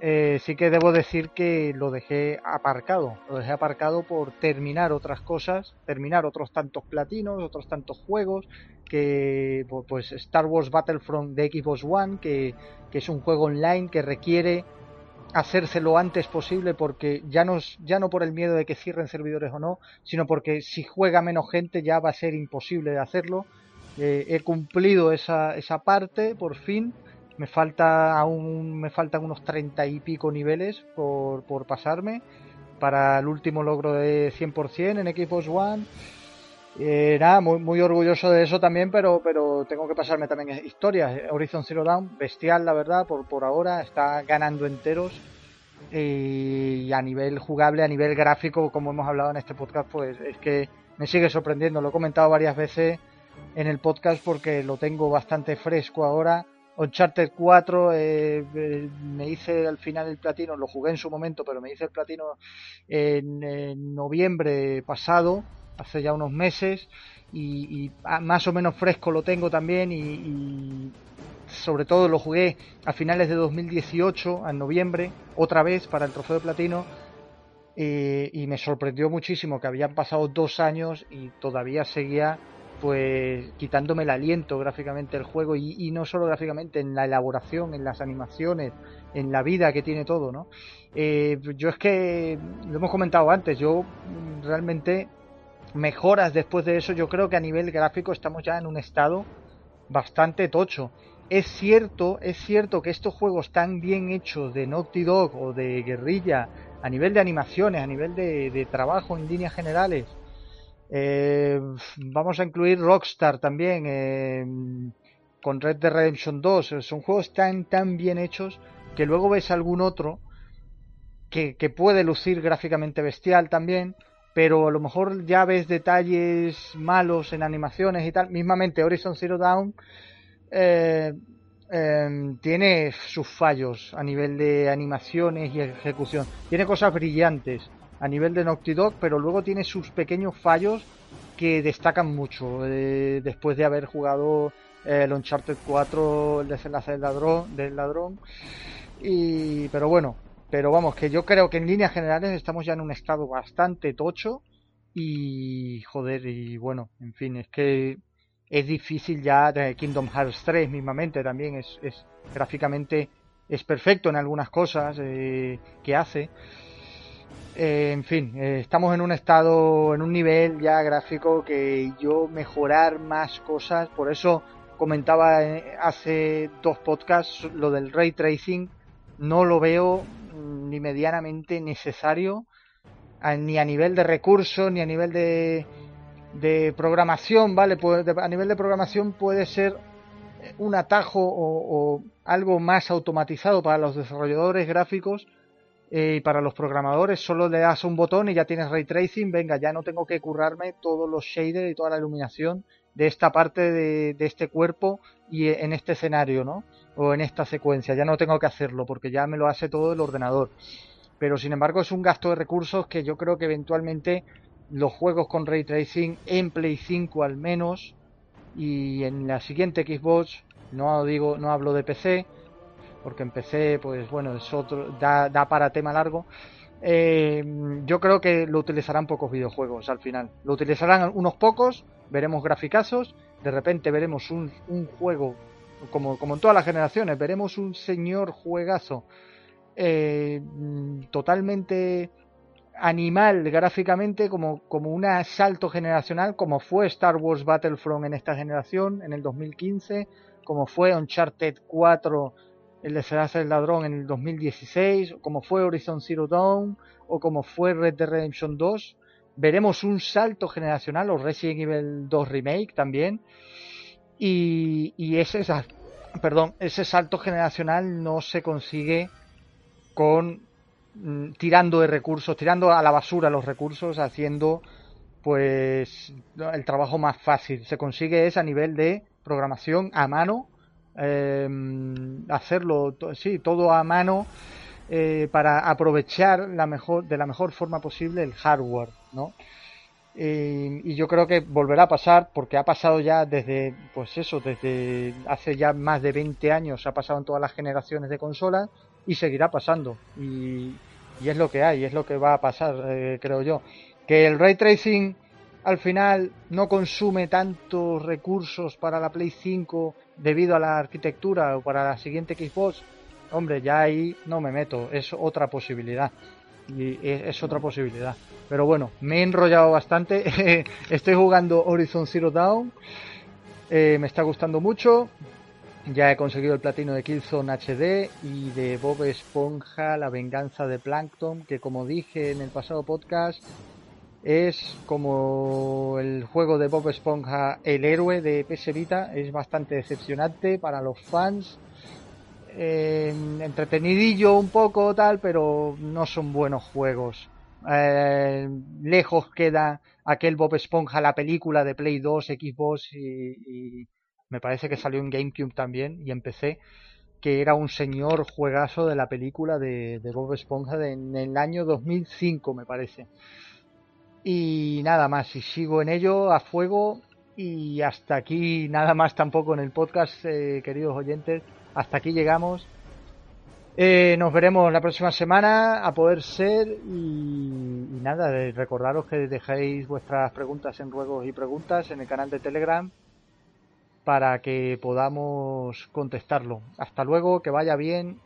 eh, sí que debo decir que lo dejé aparcado. Lo dejé aparcado por terminar otras cosas, terminar otros tantos platinos, otros tantos juegos, que pues Star Wars Battlefront de Xbox One, que, que es un juego online que requiere hacerse lo antes posible porque ya no, ya no por el miedo de que cierren servidores o no, sino porque si juega menos gente ya va a ser imposible de hacerlo. Eh, he cumplido esa, esa parte por fin me falta aún me faltan unos treinta y pico niveles por, por pasarme para el último logro de 100% en Xbox One. Eh, nada, muy, muy orgulloso de eso también, pero, pero tengo que pasarme también historias. Horizon Zero Dawn, bestial la verdad, por, por ahora, está ganando enteros. Y a nivel jugable, a nivel gráfico, como hemos hablado en este podcast, pues es que me sigue sorprendiendo. Lo he comentado varias veces en el podcast porque lo tengo bastante fresco ahora Uncharted 4 eh, eh, me hice al final el platino, lo jugué en su momento, pero me hice el platino en, noviembre pasado, hace ya unos meses, y, más o menos fresco lo tengo también, y, y, sobre todo lo jugué a finales de 2018, en noviembre, otra vez para el trofeo de platino, eh, y me sorprendió muchísimo que habían pasado dos años y todavía seguía pues quitándome el aliento gráficamente el juego y, no solo gráficamente, en la elaboración, en las animaciones, en la vida que tiene todo, ¿no? Eh, yo es que, lo hemos comentado antes, yo realmente mejoras después de eso, yo creo que a nivel gráfico estamos ya en un estado bastante tocho. Es cierto, es cierto que estos juegos tan bien hechos de Naughty Dog o de Guerrilla, a nivel de animaciones, a nivel de trabajo en líneas generales, eh, vamos a incluir Rockstar también eh, con Red Dead Redemption 2. Son juegos tan, tan bien hechos que luego ves algún otro que, que, puede lucir gráficamente bestial también, pero a lo mejor ya ves detalles malos en animaciones y tal. Mismamente Horizon Zero Dawn eh, eh, tiene sus fallos a nivel de animaciones y ejecución. Tiene cosas brillantes a nivel de Naughty Dog, pero luego tiene sus pequeños fallos que destacan mucho eh, después de haber jugado eh, el Uncharted 4, el desenlace del ladrón, del ladrón. Y, pero bueno, pero vamos, que yo creo que en líneas generales estamos ya en un estado bastante tocho y joder, y bueno, en fin, es que es difícil ya de Kingdom Hearts 3 mismamente también es, es gráficamente es perfecto en algunas cosas eh, que hace eh, en fin, eh, estamos en un estado, en un nivel ya gráfico que yo mejorar más cosas, por eso comentaba eh, hace dos podcasts lo del ray tracing, no lo veo mm, ni medianamente necesario ni a nivel de recursos ni a nivel de, de programación, ¿vale? Pues a nivel de programación puede ser un atajo o, algo más automatizado para los desarrolladores gráficos eh, y para los programadores. Solo le das un botón y ya tienes ray tracing. Venga, ya no tengo que currarme todos los shaders y toda la iluminación de esta parte de, este cuerpo y en este escenario, ¿no? O en esta secuencia. Ya no tengo que hacerlo porque ya me lo hace todo el ordenador. Pero sin embargo es un gasto de recursos que yo creo que eventualmente los juegos con ray tracing en Play 5 al menos y en la siguiente Xbox no digo no hablo de PC porque en PC pues bueno es otro da, para tema largo. Eh, yo creo que lo utilizarán pocos videojuegos al final. Lo utilizarán unos pocos veremos graficazos de repente veremos un, juego como, como en todas las generaciones veremos un señor juegazo eh, totalmente animal gráficamente como, como un asalto generacional, como fue Star Wars Battlefront en esta generación, en el 2015, como fue Uncharted 4, el de Serás el Ladrón en el 2016, como fue Horizon Zero Dawn, o como fue Red Dead Redemption 2. Veremos un salto generacional, o Resident Evil 2 Remake también. Y, y ese, perdón, ese salto generacional no se consigue con Mm, tirando de recursos, tirando a la basura los recursos, haciendo pues el trabajo más fácil. Se consigue es a nivel de programación a mano, em, hacerlo, sí, todo a mano eh, para aprovechar la mejor, de la mejor forma posible el hardware, ¿no? y yo creo que volverá a pasar porque ha pasado ya desde, pues eso, desde hace ya más de 20 años, ha pasado en todas las generaciones de consolas y seguirá pasando. Y, y es lo que hay, es lo que va a pasar, eh, creo yo. Que el ray tracing al final no consume tantos recursos para la Play 5 debido a la arquitectura o para la siguiente Xbox, hombre, ya ahí no me meto, es otra posibilidad. Y es, otra posibilidad. Pero bueno, me he enrollado bastante. Estoy jugando Horizon Zero Dawn. Eh, me está gustando mucho. Ya he conseguido el platino de Killzone HD y de Bob Esponja, La venganza de Plankton, que como dije en el pasado podcast, es como el juego de Bob Esponja, el héroe de PS es bastante decepcionante para los fans. Eh, entretenidillo un poco tal, pero no son buenos juegos. Eh, lejos queda aquel Bob Esponja, la película de Play 2, Xbox y me parece que salió en GameCube también y empecé que era un señor juegazo de la película de, Bob Esponja en el año 2005 me parece. Y nada más, y sigo en ello a fuego y hasta aquí nada más tampoco en el podcast, eh, queridos oyentes, hasta aquí llegamos. Eh, nos veremos la próxima semana a poder ser y, y nada, recordaros que dejéis vuestras preguntas en ruegos y preguntas en el canal de Telegram para que podamos contestarlo. Hasta luego, que vaya bien